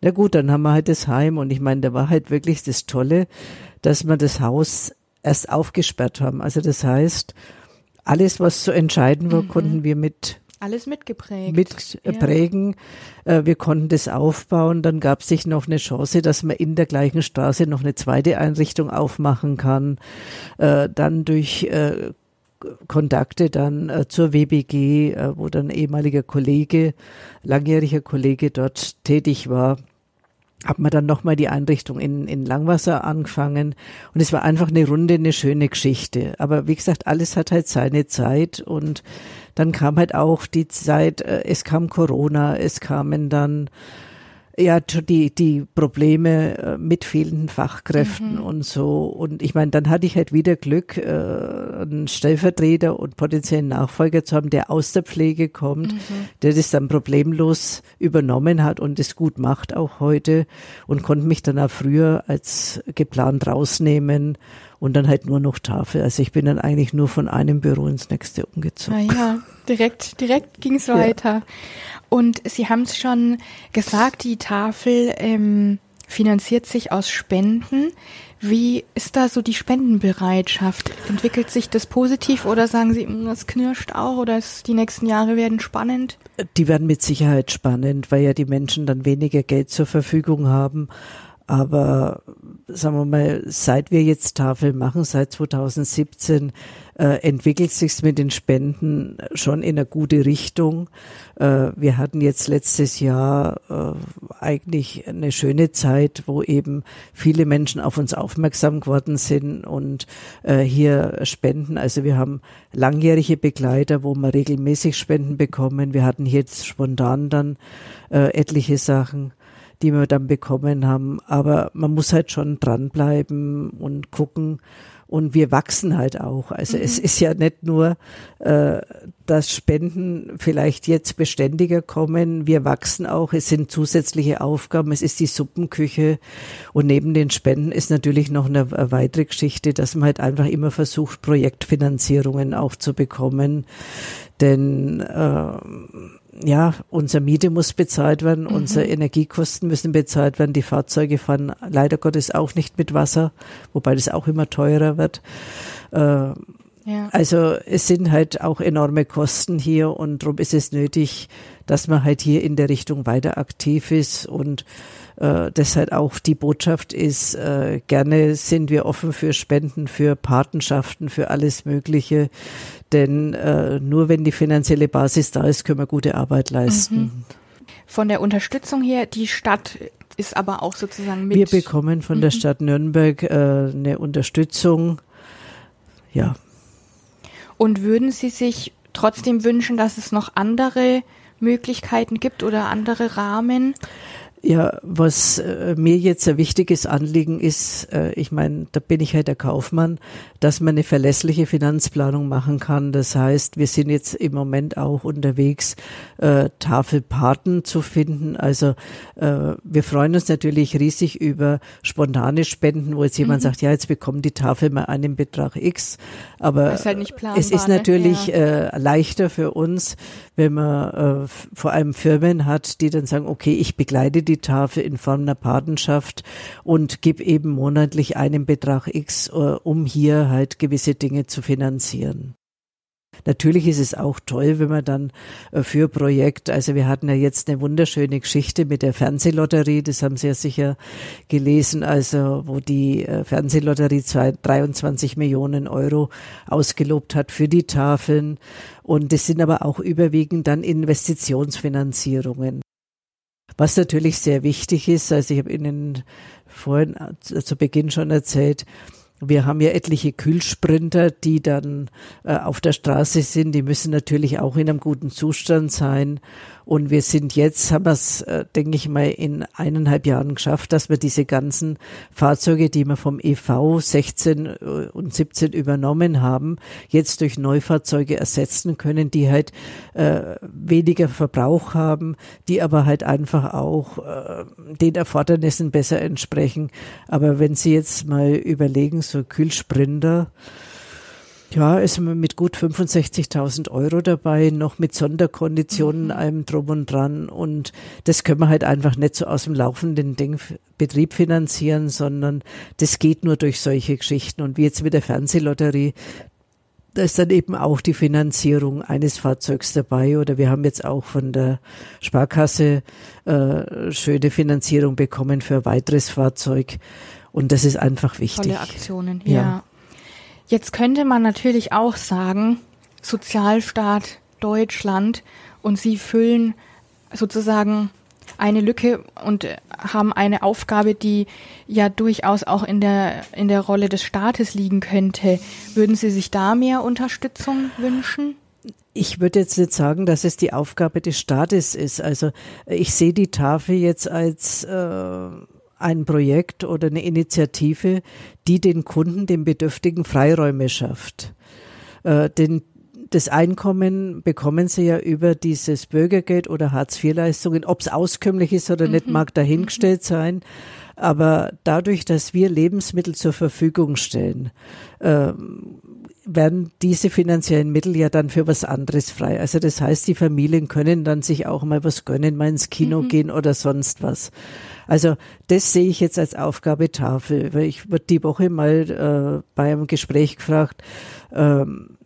Na gut, dann haben wir halt das Heim und ich meine, da war halt wirklich das Tolle, dass wir das Haus erst aufgesperrt haben. Also das heißt, alles, was zu entscheiden war, mhm. konnten wir mit alles mitgeprägt. Mitprägen. Ja. Äh, wir konnten das aufbauen. Dann gab es sich noch eine Chance, dass man in der gleichen Straße noch eine zweite Einrichtung aufmachen kann. Äh, dann durch äh, Kontakte dann zur WBG, wo dann ehemaliger Kollege, langjähriger Kollege dort tätig war hat man dann nochmal die Einrichtung in, in Langwasser angefangen und es war einfach eine runde, eine schöne Geschichte. Aber wie gesagt, alles hat halt seine Zeit und dann kam halt auch die Zeit, äh, es kam Corona, es kamen dann ja die die Probleme äh, mit fehlenden Fachkräften mhm. und so und ich meine dann hatte ich halt wieder Glück äh, einen Stellvertreter und potenziellen Nachfolger zu haben der aus der Pflege kommt mhm. der das dann problemlos übernommen hat und es gut macht auch heute und konnte mich dann auch früher als geplant rausnehmen und dann halt nur noch Tafel. Also ich bin dann eigentlich nur von einem Büro ins nächste umgezogen. Ah ja, direkt, direkt ging es (laughs) weiter. Ja. Und Sie haben es schon gesagt, die Tafel ähm, finanziert sich aus Spenden. Wie ist da so die Spendenbereitschaft? Entwickelt sich das positiv oder sagen Sie, hm, das knirscht auch oder ist, die nächsten Jahre werden spannend? Die werden mit Sicherheit spannend, weil ja die Menschen dann weniger Geld zur Verfügung haben. Aber sagen wir mal, seit wir jetzt Tafel machen, seit 2017, äh, entwickelt sich mit den Spenden schon in eine gute Richtung. Äh, wir hatten jetzt letztes Jahr äh, eigentlich eine schöne Zeit, wo eben viele Menschen auf uns aufmerksam geworden sind und äh, hier spenden. Also wir haben langjährige Begleiter, wo wir regelmäßig Spenden bekommen. Wir hatten jetzt spontan dann äh, etliche Sachen die wir dann bekommen haben. Aber man muss halt schon dranbleiben und gucken. Und wir wachsen halt auch. Also mhm. es ist ja nicht nur, äh, dass Spenden vielleicht jetzt beständiger kommen. Wir wachsen auch. Es sind zusätzliche Aufgaben. Es ist die Suppenküche. Und neben den Spenden ist natürlich noch eine, eine weitere Geschichte, dass man halt einfach immer versucht, Projektfinanzierungen auch zu bekommen. Denn äh, ja, unsere Miete muss bezahlt werden, mhm. unsere Energiekosten müssen bezahlt werden, die Fahrzeuge fahren leider Gottes auch nicht mit Wasser, wobei das auch immer teurer wird. Äh, ja. Also es sind halt auch enorme Kosten hier und darum ist es nötig, dass man halt hier in der Richtung weiter aktiv ist und äh, deshalb auch die Botschaft ist, äh, gerne sind wir offen für Spenden, für Patenschaften, für alles Mögliche. Denn äh, nur wenn die finanzielle Basis da ist, können wir gute Arbeit leisten. Mhm. Von der Unterstützung her, die Stadt ist aber auch sozusagen mit. Wir bekommen von mhm. der Stadt Nürnberg äh, eine Unterstützung. Ja. Und würden Sie sich trotzdem wünschen, dass es noch andere Möglichkeiten gibt oder andere Rahmen? Ja, was äh, mir jetzt ein wichtiges Anliegen ist, äh, ich meine, da bin ich halt der Kaufmann, dass man eine verlässliche Finanzplanung machen kann. Das heißt, wir sind jetzt im Moment auch unterwegs, äh, Tafelpaten zu finden. Also wir freuen uns natürlich riesig über spontane Spenden, wo jetzt jemand mhm. sagt, ja, jetzt bekommt die Tafel mal einen Betrag X. Aber ist halt es ist ne? natürlich ja. leichter für uns, wenn man vor allem Firmen hat, die dann sagen, okay, ich begleite die Tafel in Form einer Patenschaft und gib eben monatlich einen Betrag X, äh, um hier halt gewisse Dinge zu finanzieren. Natürlich ist es auch toll, wenn man dann äh, für Projekt, also wir hatten ja jetzt eine wunderschöne Geschichte mit der Fernsehlotterie, das haben Sie ja sicher gelesen, also wo die äh, Fernsehlotterie 23 Millionen Euro ausgelobt hat für die Tafeln. Und das sind aber auch überwiegend dann Investitionsfinanzierungen. Was natürlich sehr wichtig ist, also ich habe Ihnen vorhin zu Beginn schon erzählt, wir haben ja etliche Kühlsprinter, die dann äh, auf der Straße sind. Die müssen natürlich auch in einem guten Zustand sein. Und wir sind jetzt, haben wir es, äh, denke ich mal, in eineinhalb Jahren geschafft, dass wir diese ganzen Fahrzeuge, die wir vom EV 16 äh, und 17 übernommen haben, jetzt durch Neufahrzeuge ersetzen können, die halt äh, weniger Verbrauch haben, die aber halt einfach auch äh, den Erfordernissen besser entsprechen. Aber wenn Sie jetzt mal überlegen, so Kühlsprinter, ja, ist man mit gut 65.000 Euro dabei, noch mit Sonderkonditionen, mhm. allem drum und dran. Und das können wir halt einfach nicht so aus dem laufenden Ding, Betrieb finanzieren, sondern das geht nur durch solche Geschichten. Und wie jetzt mit der Fernsehlotterie, da ist dann eben auch die Finanzierung eines Fahrzeugs dabei. Oder wir haben jetzt auch von der Sparkasse äh, schöne Finanzierung bekommen für ein weiteres Fahrzeug. Und das ist einfach wichtig. Tolle Aktionen, ja. ja. Jetzt könnte man natürlich auch sagen, Sozialstaat Deutschland und sie füllen sozusagen eine Lücke und haben eine Aufgabe, die ja durchaus auch in der, in der Rolle des Staates liegen könnte. Würden Sie sich da mehr Unterstützung wünschen? Ich würde jetzt nicht sagen, dass es die Aufgabe des Staates ist. Also ich sehe die Tafel jetzt als äh, ein Projekt oder eine Initiative, die den Kunden, den Bedürftigen Freiräume schafft. Äh, denn das Einkommen bekommen sie ja über dieses Bürgergeld oder Hartz-IV-Leistungen. Ob es auskömmlich ist oder mhm. nicht, mag dahingestellt mhm. sein. Aber dadurch, dass wir Lebensmittel zur Verfügung stellen, äh, werden diese finanziellen Mittel ja dann für was anderes frei. Also das heißt, die Familien können dann sich auch mal was gönnen, mal ins Kino mhm. gehen oder sonst was. Also das sehe ich jetzt als Aufgabe Tafel. Weil ich wurde die Woche mal äh, bei einem Gespräch gefragt, ähm,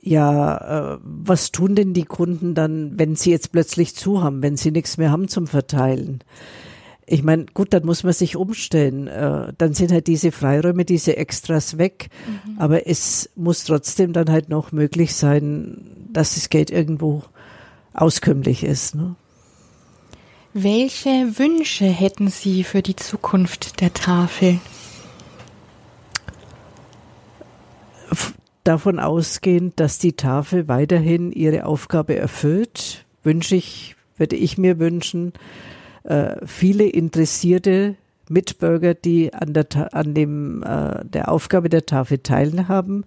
ja, äh, was tun denn die Kunden dann, wenn sie jetzt plötzlich zu haben, wenn sie nichts mehr haben zum Verteilen? Ich meine, gut, dann muss man sich umstellen. Äh, dann sind halt diese Freiräume, diese Extras weg. Mhm. Aber es muss trotzdem dann halt noch möglich sein, dass das Geld irgendwo auskömmlich ist. Ne? Welche Wünsche hätten Sie für die Zukunft der Tafel? Davon ausgehend, dass die Tafel weiterhin ihre Aufgabe erfüllt, wünsche ich, würde ich mir wünschen, äh, viele interessierte Mitbürger, die an der, an dem, äh, der Aufgabe der Tafel teilhaben,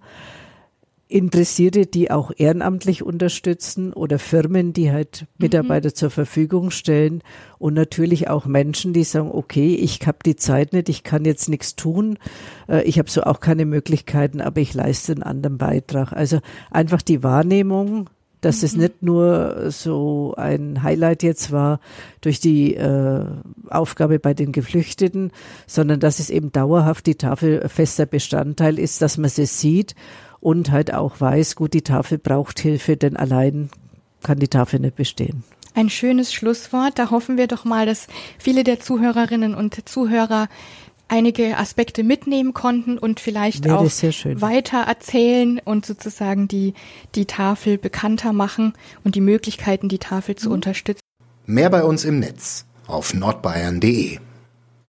Interessierte, die auch ehrenamtlich unterstützen oder Firmen, die halt Mitarbeiter mhm. zur Verfügung stellen und natürlich auch Menschen, die sagen, okay, ich habe die Zeit nicht, ich kann jetzt nichts tun, äh, ich habe so auch keine Möglichkeiten, aber ich leiste einen anderen Beitrag. Also einfach die Wahrnehmung, dass mhm. es nicht nur so ein Highlight jetzt war durch die äh, Aufgabe bei den Geflüchteten, sondern dass es eben dauerhaft die Tafel fester Bestandteil ist, dass man sie sieht und halt auch weiß, gut, die Tafel braucht Hilfe, denn allein kann die Tafel nicht bestehen. Ein schönes Schlusswort. Da hoffen wir doch mal, dass viele der Zuhörerinnen und Zuhörer einige Aspekte mitnehmen konnten und vielleicht Wäre auch weiter erzählen und sozusagen die, die Tafel bekannter machen und die Möglichkeiten, die Tafel zu mhm. unterstützen. Mehr bei uns im Netz auf nordbayern.de